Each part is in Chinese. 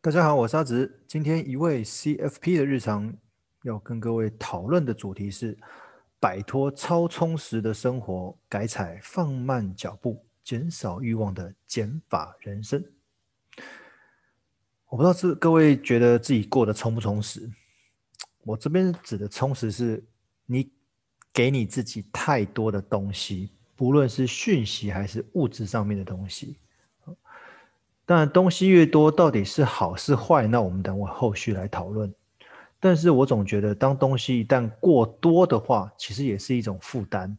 大家好，我是阿直。今天一位 CFP 的日常要跟各位讨论的主题是摆脱超充实的生活，改采放慢脚步、减少欲望的减法人生。我不知道是各位觉得自己过得充不充实？我这边指的充实是你给你自己太多的东西，不论是讯息还是物质上面的东西。当然，东西越多，到底是好是坏？那我们等我后续来讨论。但是我总觉得，当东西一旦过多的话，其实也是一种负担。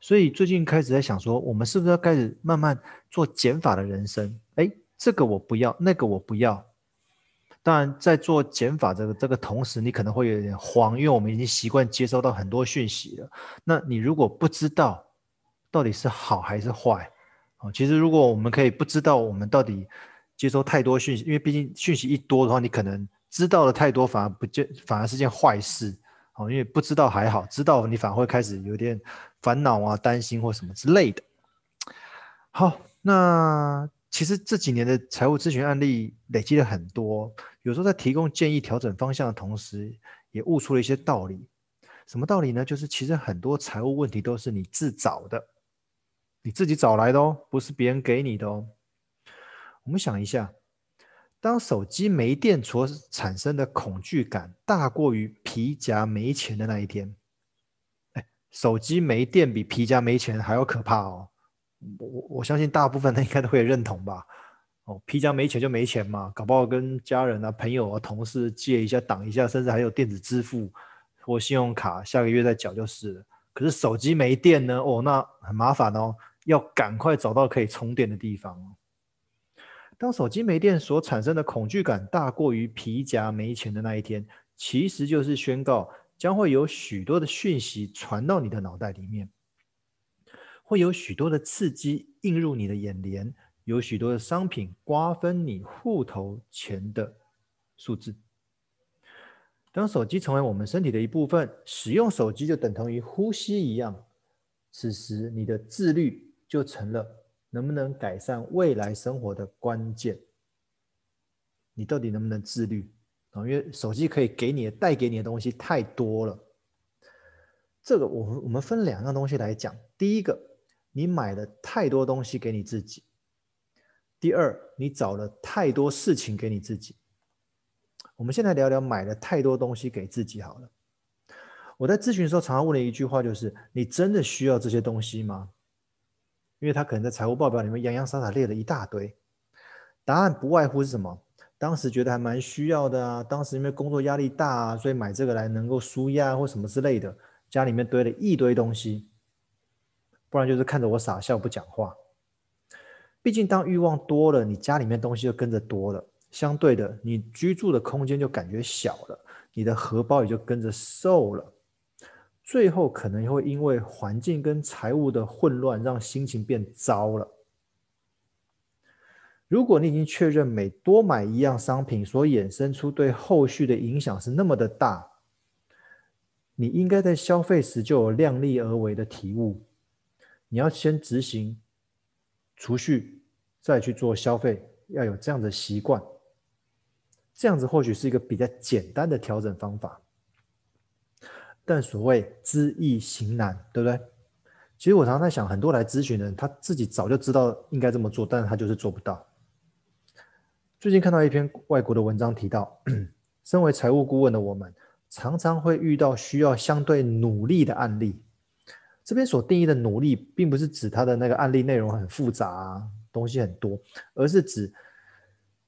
所以最近开始在想说，我们是不是要开始慢慢做减法的人生？哎，这个我不要，那个我不要。当然，在做减法这个这个同时，你可能会有点慌，因为我们已经习惯接收到很多讯息了。那你如果不知道到底是好还是坏？哦其实，如果我们可以不知道我们到底接收太多讯息，因为毕竟讯息一多的话，你可能知道的太多，反而不见，反而是件坏事。哦，因为不知道还好，知道你反而会开始有点烦恼啊、担心或什么之类的。好，那其实这几年的财务咨询案例累积了很多，有时候在提供建议、调整方向的同时，也悟出了一些道理。什么道理呢？就是其实很多财务问题都是你自找的。你自己找来的哦，不是别人给你的哦。我们想一下，当手机没电所产生的恐惧感大过于皮夹没钱的那一天，哎，手机没电比皮夹没钱还要可怕哦。我我相信大部分人应该都会认同吧。哦，皮夹没钱就没钱嘛，搞不好跟家人啊、朋友啊、同事借一下、挡一下，甚至还有电子支付或信用卡，下个月再缴就是了。可是手机没电呢？哦，那很麻烦哦。要赶快找到可以充电的地方。当手机没电所产生的恐惧感大过于皮夹没钱的那一天，其实就是宣告将会有许多的讯息传到你的脑袋里面，会有许多的刺激映入你的眼帘，有许多的商品瓜分你户头钱的数字。当手机成为我们身体的一部分，使用手机就等同于呼吸一样。此时你的自律。就成了能不能改善未来生活的关键。你到底能不能自律啊？因为手机可以给你、带给你的东西太多了。这个我我们分两样东西来讲。第一个，你买了太多东西给你自己；第二，你找了太多事情给你自己。我们现在聊聊买了太多东西给自己好了。我在咨询的时候常常问的一句话就是：你真的需要这些东西吗？因为他可能在财务报表里面洋洋洒洒列了一大堆，答案不外乎是什么？当时觉得还蛮需要的啊，当时因为工作压力大啊，所以买这个来能够纾压或什么之类的，家里面堆了一堆东西，不然就是看着我傻笑不讲话。毕竟当欲望多了，你家里面东西就跟着多了，相对的，你居住的空间就感觉小了，你的荷包也就跟着瘦了。最后可能会因为环境跟财务的混乱，让心情变糟了。如果你已经确认每多买一样商品所衍生出对后续的影响是那么的大，你应该在消费时就有量力而为的体悟。你要先执行储蓄，再去做消费，要有这样的习惯。这样子或许是一个比较简单的调整方法。但所谓知易行难，对不对？其实我常常在想，很多来咨询的人，他自己早就知道应该这么做，但是他就是做不到。最近看到一篇外国的文章提到，身为财务顾问的我们，常常会遇到需要相对努力的案例。这边所定义的努力，并不是指他的那个案例内容很复杂，东西很多，而是指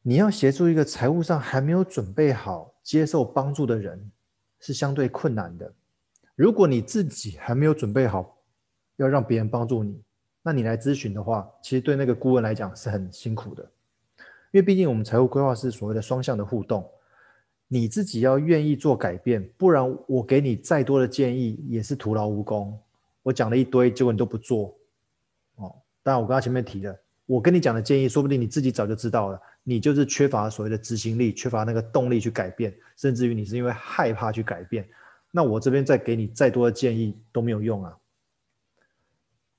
你要协助一个财务上还没有准备好接受帮助的人，是相对困难的。如果你自己还没有准备好要让别人帮助你，那你来咨询的话，其实对那个顾问来讲是很辛苦的，因为毕竟我们财务规划是所谓的双向的互动，你自己要愿意做改变，不然我给你再多的建议也是徒劳无功。我讲了一堆，结果你都不做，哦，当然我刚刚前面提了，我跟你讲的建议，说不定你自己早就知道了，你就是缺乏所谓的执行力，缺乏那个动力去改变，甚至于你是因为害怕去改变。那我这边再给你再多的建议都没有用啊，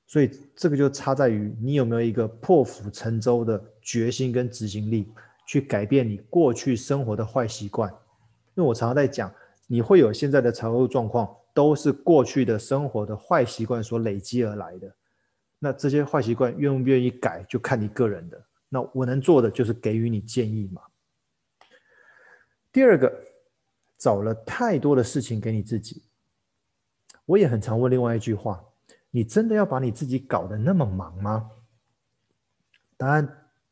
所以这个就差在于你有没有一个破釜沉舟的决心跟执行力，去改变你过去生活的坏习惯。因为我常常在讲，你会有现在的财务状况，都是过去的生活的坏习惯所累积而来的。那这些坏习惯愿不愿意改，就看你个人的。那我能做的就是给予你建议嘛。第二个，找了太多的事情给你自己。我也很常问另外一句话：你真的要把你自己搞得那么忙吗？答案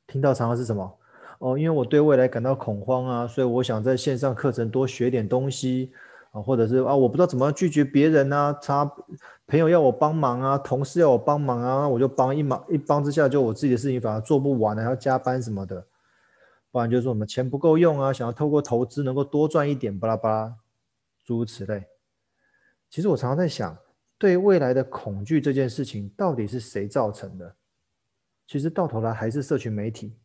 听到常常是什么？哦，因为我对未来感到恐慌啊，所以我想在线上课程多学点东西啊，或者是啊，我不知道怎么拒绝别人啊，他朋友要我帮忙啊，同事要我帮忙啊，我就帮一忙，一帮之下就我自己的事情反而做不完了，还要加班什么的。不然就是说我们钱不够用啊，想要透过投资能够多赚一点，巴拉巴拉，诸如此类。其实我常常在想，对未来的恐惧这件事情到底是谁造成的？其实到头来还是社群媒体。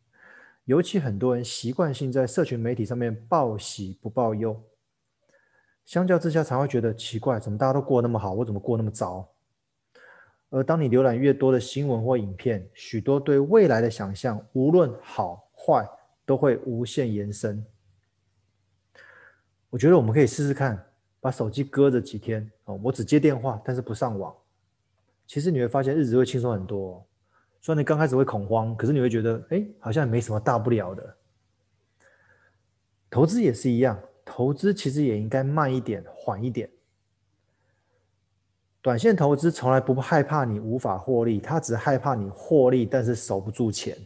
尤其很多人习惯性在社群媒体上面报喜不报忧，相较之下，常会觉得奇怪，怎么大家都过那么好，我怎么过那么糟？而当你浏览越多的新闻或影片，许多对未来的想象，无论好坏，都会无限延伸。我觉得我们可以试试看，把手机搁着几天哦，我只接电话，但是不上网。其实你会发现日子会轻松很多。虽然你刚开始会恐慌，可是你会觉得，哎，好像没什么大不了的。投资也是一样，投资其实也应该慢一点，缓一点。短线投资从来不害怕你无法获利，他只害怕你获利但是守不住钱，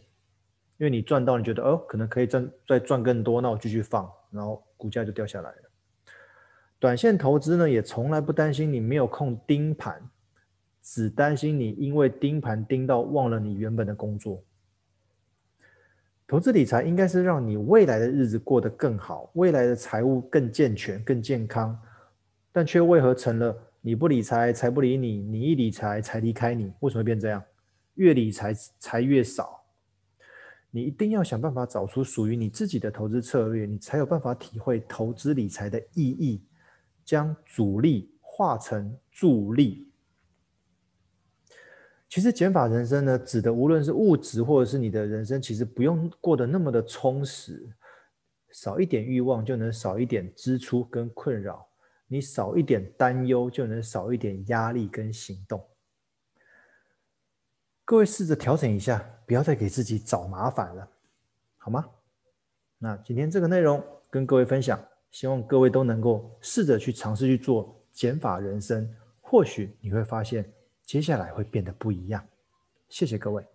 因为你赚到，你觉得哦，可能可以赚再赚更多，那我继续放，然后股价就掉下来了。短线投资呢，也从来不担心你没有空盯盘。只担心你因为盯盘盯到忘了你原本的工作。投资理财应该是让你未来的日子过得更好，未来的财务更健全、更健康，但却为何成了你不理财，财不理你；你一理财，财离开你。为什么会变这样？越理财，财越少。你一定要想办法找出属于你自己的投资策略，你才有办法体会投资理财的意义，将阻力化成助力。其实减法人生呢，指的无论是物质或者是你的人生，其实不用过得那么的充实，少一点欲望就能少一点支出跟困扰，你少一点担忧就能少一点压力跟行动。各位试着调整一下，不要再给自己找麻烦了，好吗？那今天这个内容跟各位分享，希望各位都能够试着去尝试去做减法人生，或许你会发现。接下来会变得不一样。谢谢各位。